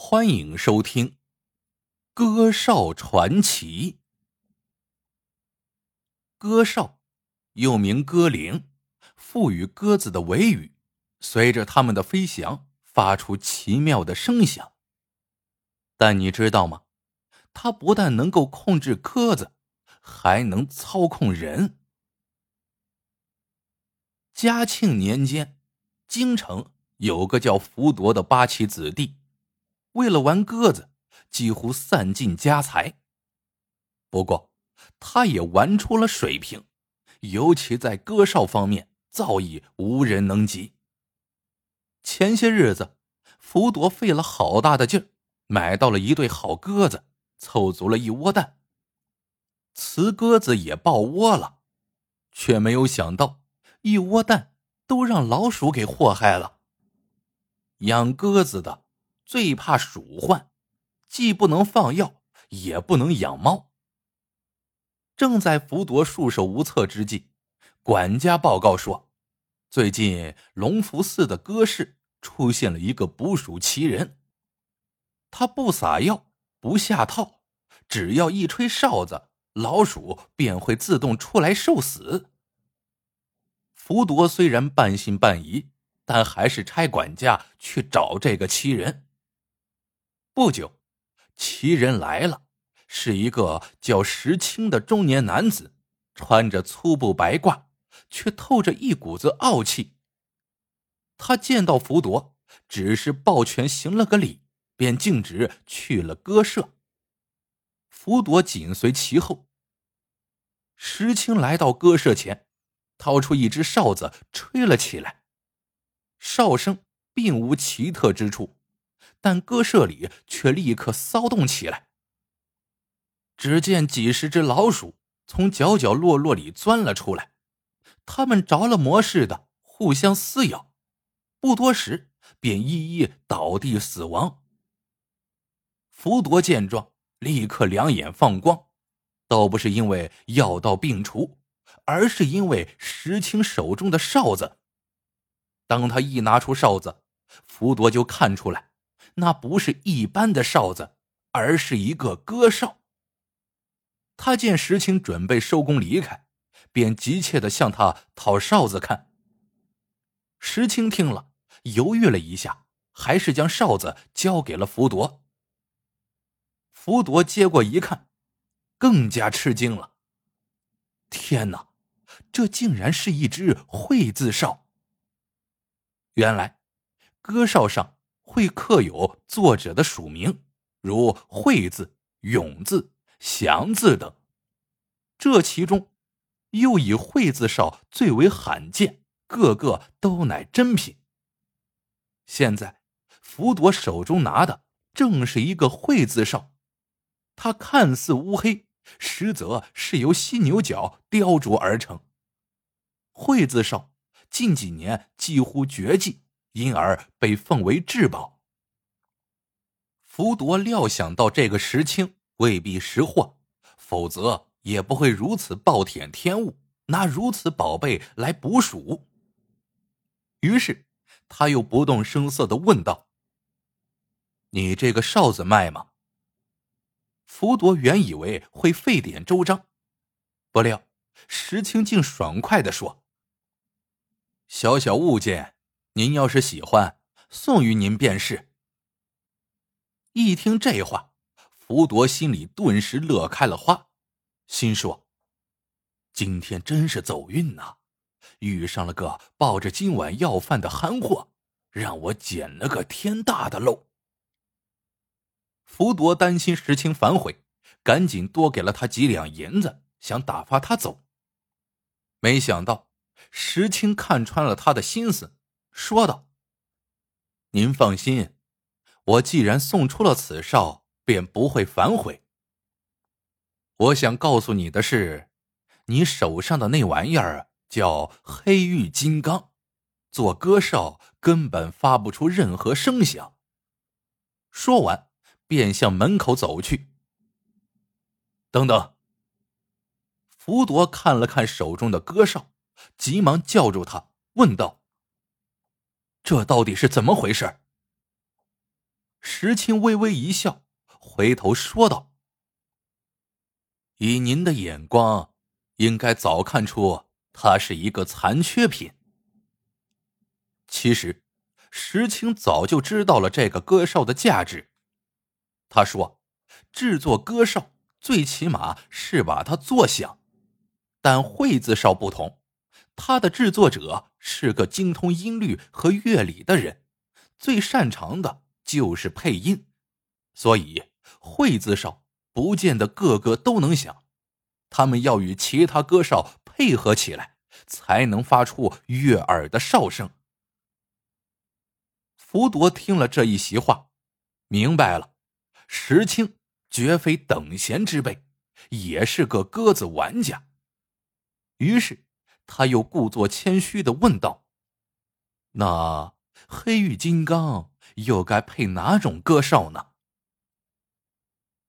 欢迎收听《歌哨传奇》。歌哨又名歌铃，赋予鸽子的尾羽，随着它们的飞翔发出奇妙的声响。但你知道吗？它不但能够控制鸽子，还能操控人。嘉庆年间，京城有个叫福铎的八旗子弟。为了玩鸽子，几乎散尽家财。不过，他也玩出了水平，尤其在鸽哨方面造诣无人能及。前些日子，福铎费了好大的劲儿，买到了一对好鸽子，凑足了一窝蛋。雌鸽子也抱窝了，却没有想到，一窝蛋都让老鼠给祸害了。养鸽子的。最怕鼠患，既不能放药，也不能养猫。正在福铎束手无策之际，管家报告说，最近龙福寺的鸽室出现了一个捕鼠奇人。他不撒药，不下套，只要一吹哨子，老鼠便会自动出来受死。福铎虽然半信半疑，但还是差管家去找这个奇人。不久，奇人来了，是一个叫石青的中年男子，穿着粗布白褂，却透着一股子傲气。他见到福铎，只是抱拳行了个礼，便径直去了鸽舍。福铎紧随其后。石青来到鸽舍前，掏出一只哨子，吹了起来。哨声并无奇特之处。但鸽舍里却立刻骚动起来。只见几十只老鼠从角角落落里钻了出来，它们着了魔似的互相撕咬，不多时便一一倒地死亡。福铎见状，立刻两眼放光，倒不是因为药到病除，而是因为石青手中的哨子。当他一拿出哨子，福铎就看出来。那不是一般的哨子，而是一个歌哨。他见石青准备收工离开，便急切的向他讨哨子看。石青听了，犹豫了一下，还是将哨子交给了福铎。福铎接过一看，更加吃惊了。天哪，这竟然是一只会字哨！原来，歌哨上。会刻有作者的署名，如“会”字、“永”字、“祥”字等。这其中，又以“会”字哨最为罕见，个个都乃珍品。现在，福铎手中拿的正是一个“会”字哨，它看似乌黑，实则是由犀牛角雕琢而成。会字哨近几年几乎绝迹。因而被奉为至宝。福铎料想到这个石青未必识货，否则也不会如此暴殄天物，拿如此宝贝来捕鼠。于是他又不动声色的问道：“你这个哨子卖吗？”福铎原以为会费点周章，不料石青竟爽快的说：“小小物件。”您要是喜欢，送与您便是。一听这话，福铎心里顿时乐开了花，心说：“今天真是走运呐，遇上了个抱着今晚要饭的憨货，让我捡了个天大的漏。”福铎担心石青反悔，赶紧多给了他几两银子，想打发他走。没想到石青看穿了他的心思。说道：“您放心，我既然送出了此哨，便不会反悔。我想告诉你的是，你手上的那玩意儿叫黑玉金刚，做鸽哨根本发不出任何声响。”说完，便向门口走去。等等，福铎看了看手中的鸽哨，急忙叫住他，问道。这到底是怎么回事？石青微微一笑，回头说道：“以您的眼光，应该早看出他是一个残缺品。”其实，石青早就知道了这个歌哨的价值。他说：“制作歌哨，最起码是把它做响。但会字哨不同，它的制作者是个精通音律和乐理的人，最擅长的就是配音。所以，会字哨不见得个个都能响，他们要与其他歌哨配合起来，才能发出悦耳的哨声。”福铎听了这一席话，明白了，石青绝非等闲之辈，也是个鸽子玩家。于是，他又故作谦虚的问道：“那黑玉金刚又该配哪种歌哨呢？”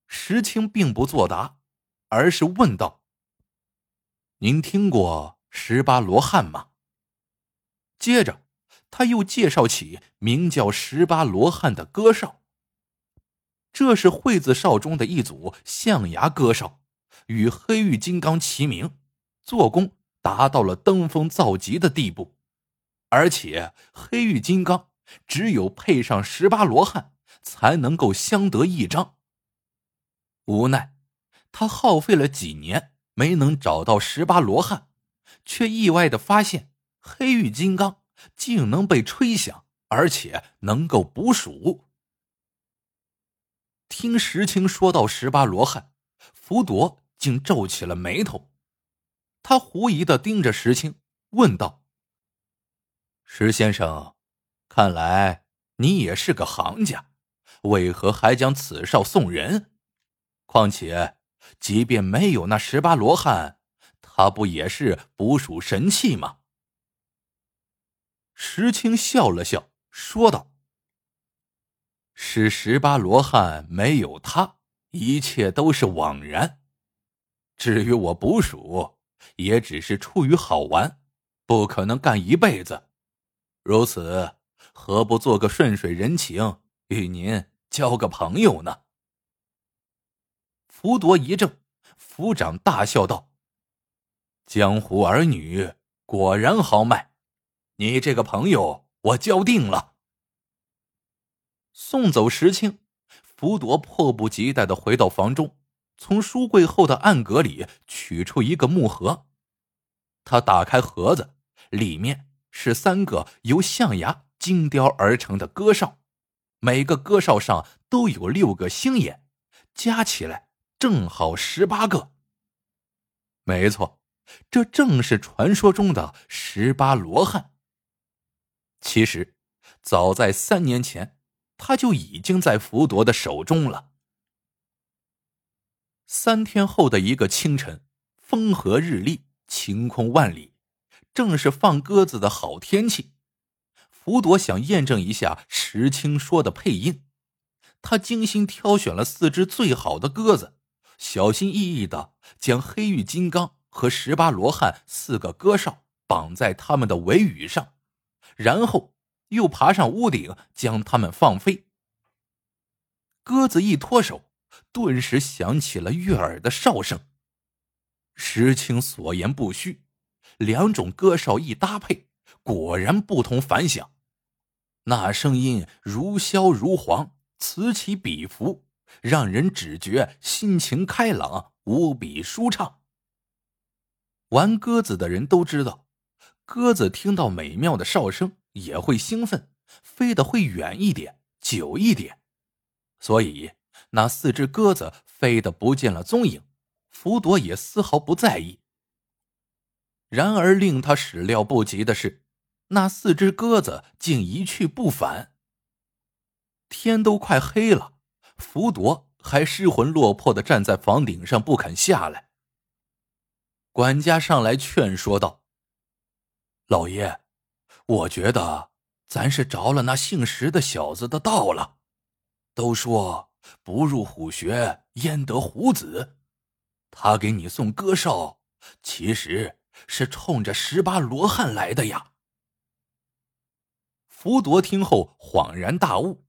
石青并不作答，而是问道：“您听过十八罗汉吗？”接着。他又介绍起名叫十八罗汉的歌哨，这是惠子哨中的一组象牙歌哨，与黑玉金刚齐名，做工达到了登峰造极的地步。而且黑玉金刚只有配上十八罗汉，才能够相得益彰。无奈，他耗费了几年没能找到十八罗汉，却意外的发现黑玉金刚。竟能被吹响，而且能够捕鼠。听石青说到十八罗汉，福铎竟皱起了眉头。他狐疑的盯着石青，问道：“石先生，看来你也是个行家，为何还将此哨送人？况且，即便没有那十八罗汉，他不也是捕鼠神器吗？”石青笑了笑，说道：“是十八罗汉没有他，一切都是枉然。至于我捕鼠，也只是出于好玩，不可能干一辈子。如此，何不做个顺水人情，与您交个朋友呢？”福铎一怔，府长大笑道：“江湖儿女果然豪迈。”你这个朋友，我交定了。送走石青，福铎迫不及待的回到房中，从书柜后的暗格里取出一个木盒。他打开盒子，里面是三个由象牙精雕而成的歌哨，每个歌哨上都有六个星眼，加起来正好十八个。没错，这正是传说中的十八罗汉。其实，早在三年前，他就已经在福铎的手中了。三天后的一个清晨，风和日丽，晴空万里，正是放鸽子的好天气。福铎想验证一下石青说的配音，他精心挑选了四只最好的鸽子，小心翼翼的将黑玉金刚和十八罗汉四个鸽哨绑在他们的尾羽上。然后又爬上屋顶，将它们放飞。鸽子一脱手，顿时响起了悦耳的哨声。石青所言不虚，两种歌哨一搭配，果然不同凡响。那声音如箫如簧，此起彼伏，让人只觉心情开朗，无比舒畅。玩鸽子的人都知道。鸽子听到美妙的哨声也会兴奋，飞得会远一点、久一点。所以那四只鸽子飞得不见了踪影，福铎也丝毫不在意。然而令他始料不及的是，那四只鸽子竟一去不返。天都快黑了，福铎还失魂落魄的站在房顶上不肯下来。管家上来劝说道。老爷，我觉得咱是着了那姓石的小子的道了。都说不入虎穴，焉得虎子？他给你送歌哨，其实是冲着十八罗汉来的呀。福铎听后恍然大悟，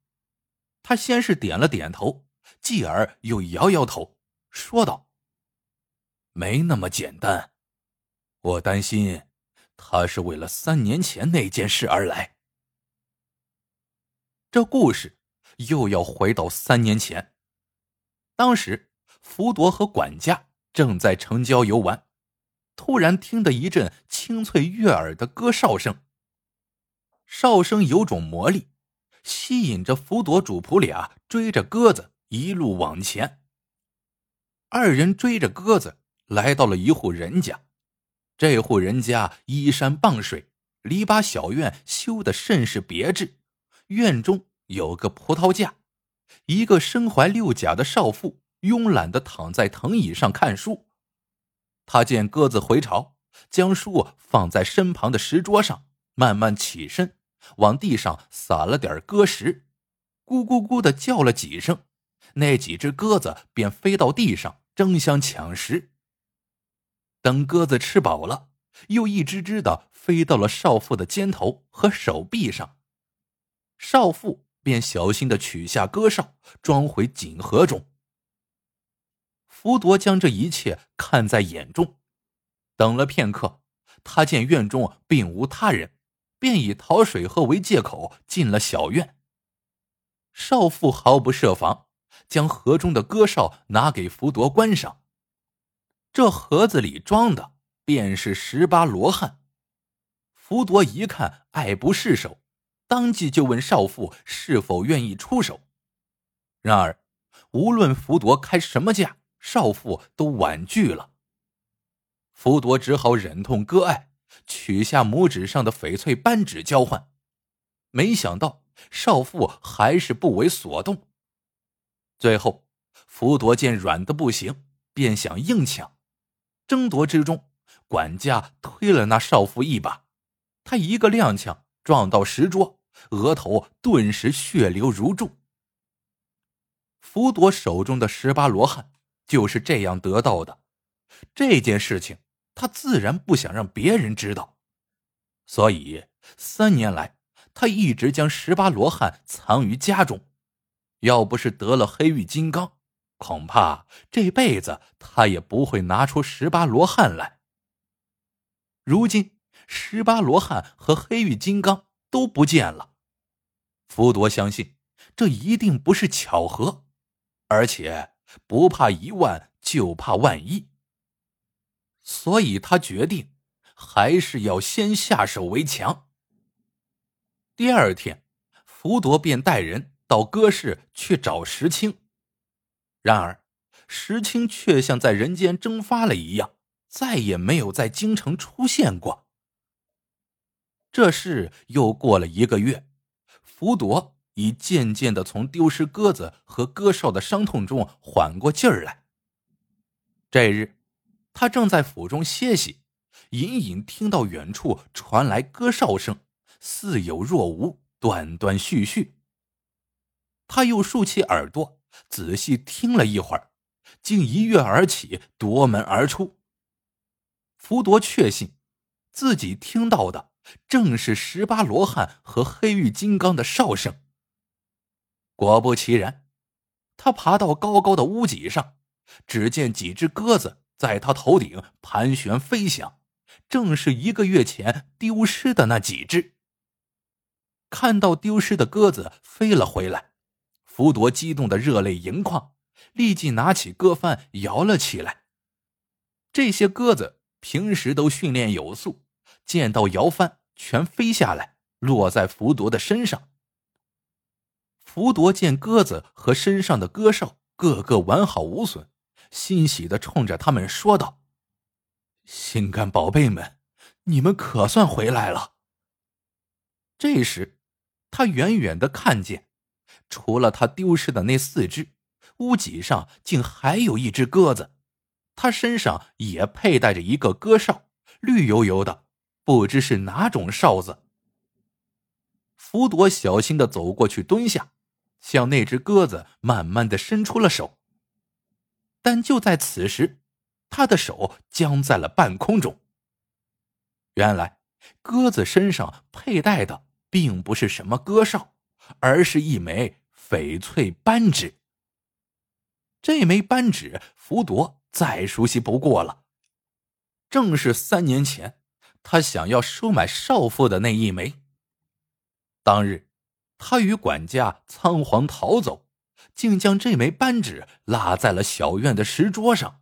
他先是点了点头，继而又摇摇头，说道：“没那么简单，我担心他是为了三年前那件事而来。”这故事又要回到三年前，当时福铎和管家正在城郊游玩，突然听得一阵清脆悦耳的歌哨声。哨声有种魔力，吸引着福铎主仆俩追着鸽子一路往前。二人追着鸽子来到了一户人家，这户人家依山傍水，篱笆小院修得甚是别致。院中有个葡萄架，一个身怀六甲的少妇慵懒的躺在藤椅上看书。他见鸽子回巢，将书放在身旁的石桌上，慢慢起身，往地上撒了点鸽食，咕咕咕的叫了几声，那几只鸽子便飞到地上争相抢食。等鸽子吃饱了，又一只只的飞到了少妇的肩头和手臂上。少妇便小心的取下歌哨，装回锦盒中。福铎将这一切看在眼中，等了片刻，他见院中并无他人，便以讨水喝为借口进了小院。少妇毫不设防，将盒中的鸽哨拿给福铎观赏。这盒子里装的便是十八罗汉。福铎一看，爱不释手。当即就问少妇是否愿意出手，然而无论福铎开什么价，少妇都婉拒了。福铎只好忍痛割爱，取下拇指上的翡翠扳指交换。没想到少妇还是不为所动。最后，福铎见软的不行，便想硬抢。争夺之中，管家推了那少妇一把，他一个踉跄撞到石桌。额头顿时血流如注。福铎手中的十八罗汉就是这样得到的。这件事情他自然不想让别人知道，所以三年来他一直将十八罗汉藏于家中。要不是得了黑玉金刚，恐怕这辈子他也不会拿出十八罗汉来。如今十八罗汉和黑玉金刚都不见了。福铎相信，这一定不是巧合，而且不怕一万就怕万一，所以他决定还是要先下手为强。第二天，福铎便带人到歌市去找石青，然而石青却像在人间蒸发了一样，再也没有在京城出现过。这事又过了一个月。福铎已渐渐的从丢失鸽子和鸽哨的伤痛中缓过劲儿来。这日，他正在府中歇息，隐隐听到远处传来鸽哨声，似有若无，断断续续。他又竖起耳朵，仔细听了一会儿，竟一跃而起，夺门而出。福铎确信，自己听到的。正是十八罗汉和黑玉金刚的哨声。果不其然，他爬到高高的屋脊上，只见几只鸽子在他头顶盘旋飞翔，正是一个月前丢失的那几只。看到丢失的鸽子飞了回来，福铎激动的热泪盈眶，立即拿起鸽帆摇了起来。这些鸽子平时都训练有素。见到摇帆，全飞下来，落在福铎的身上。福铎见鸽子和身上的鸽哨个个完好无损，欣喜的冲着他们说道：“心肝宝贝们，你们可算回来了。”这时，他远远的看见，除了他丢失的那四只，屋脊上竟还有一只鸽子，他身上也佩戴着一个鸽哨，绿油油的。不知是哪种哨子。福多小心的走过去，蹲下，向那只鸽子慢慢的伸出了手。但就在此时，他的手僵在了半空中。原来，鸽子身上佩戴的并不是什么鸽哨，而是一枚翡翠扳指。这枚扳指，福铎再熟悉不过了，正是三年前他想要收买少妇的那一枚。当日，他与管家仓皇逃走，竟将这枚扳指落在了小院的石桌上。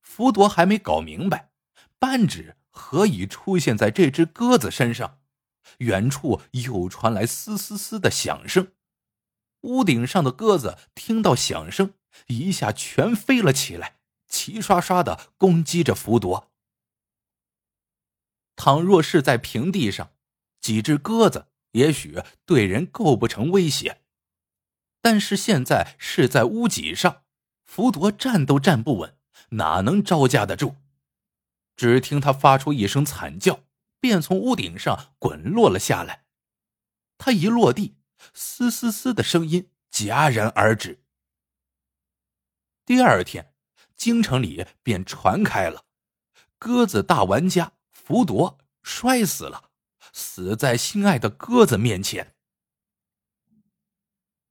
福铎还没搞明白，扳指何以出现在这只鸽子身上，远处又传来嘶嘶嘶的响声。屋顶上的鸽子听到响声，一下全飞了起来，齐刷刷的攻击着福铎。倘若是在平地上，几只鸽子也许对人构不成威胁，但是现在是在屋脊上，福铎站都站不稳，哪能招架得住？只听他发出一声惨叫，便从屋顶上滚落了下来。他一落地。嘶嘶嘶的声音戛然而止。第二天，京城里便传开了，鸽子大玩家福铎摔死了，死在心爱的鸽子面前。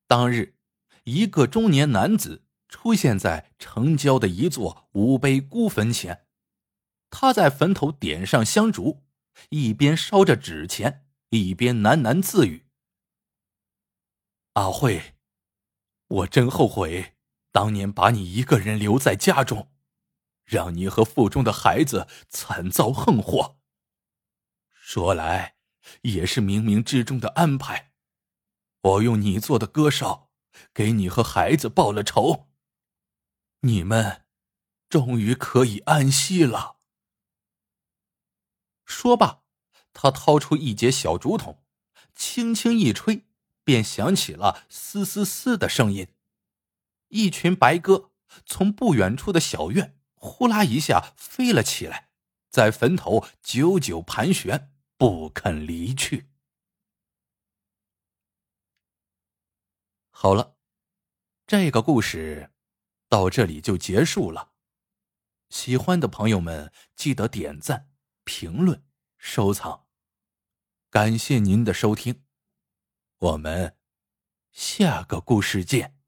当日，一个中年男子出现在城郊的一座五碑孤坟前，他在坟头点上香烛，一边烧着纸钱，一边喃喃自语。阿慧，我真后悔当年把你一个人留在家中，让你和腹中的孩子惨遭横祸。说来也是冥冥之中的安排，我用你做的歌哨给你和孩子报了仇，你们终于可以安息了。说罢，他掏出一截小竹筒，轻轻一吹。便响起了“嘶嘶嘶”的声音，一群白鸽从不远处的小院呼啦一下飞了起来，在坟头久久盘旋，不肯离去。好了，这个故事到这里就结束了。喜欢的朋友们记得点赞、评论、收藏，感谢您的收听。我们下个故事见。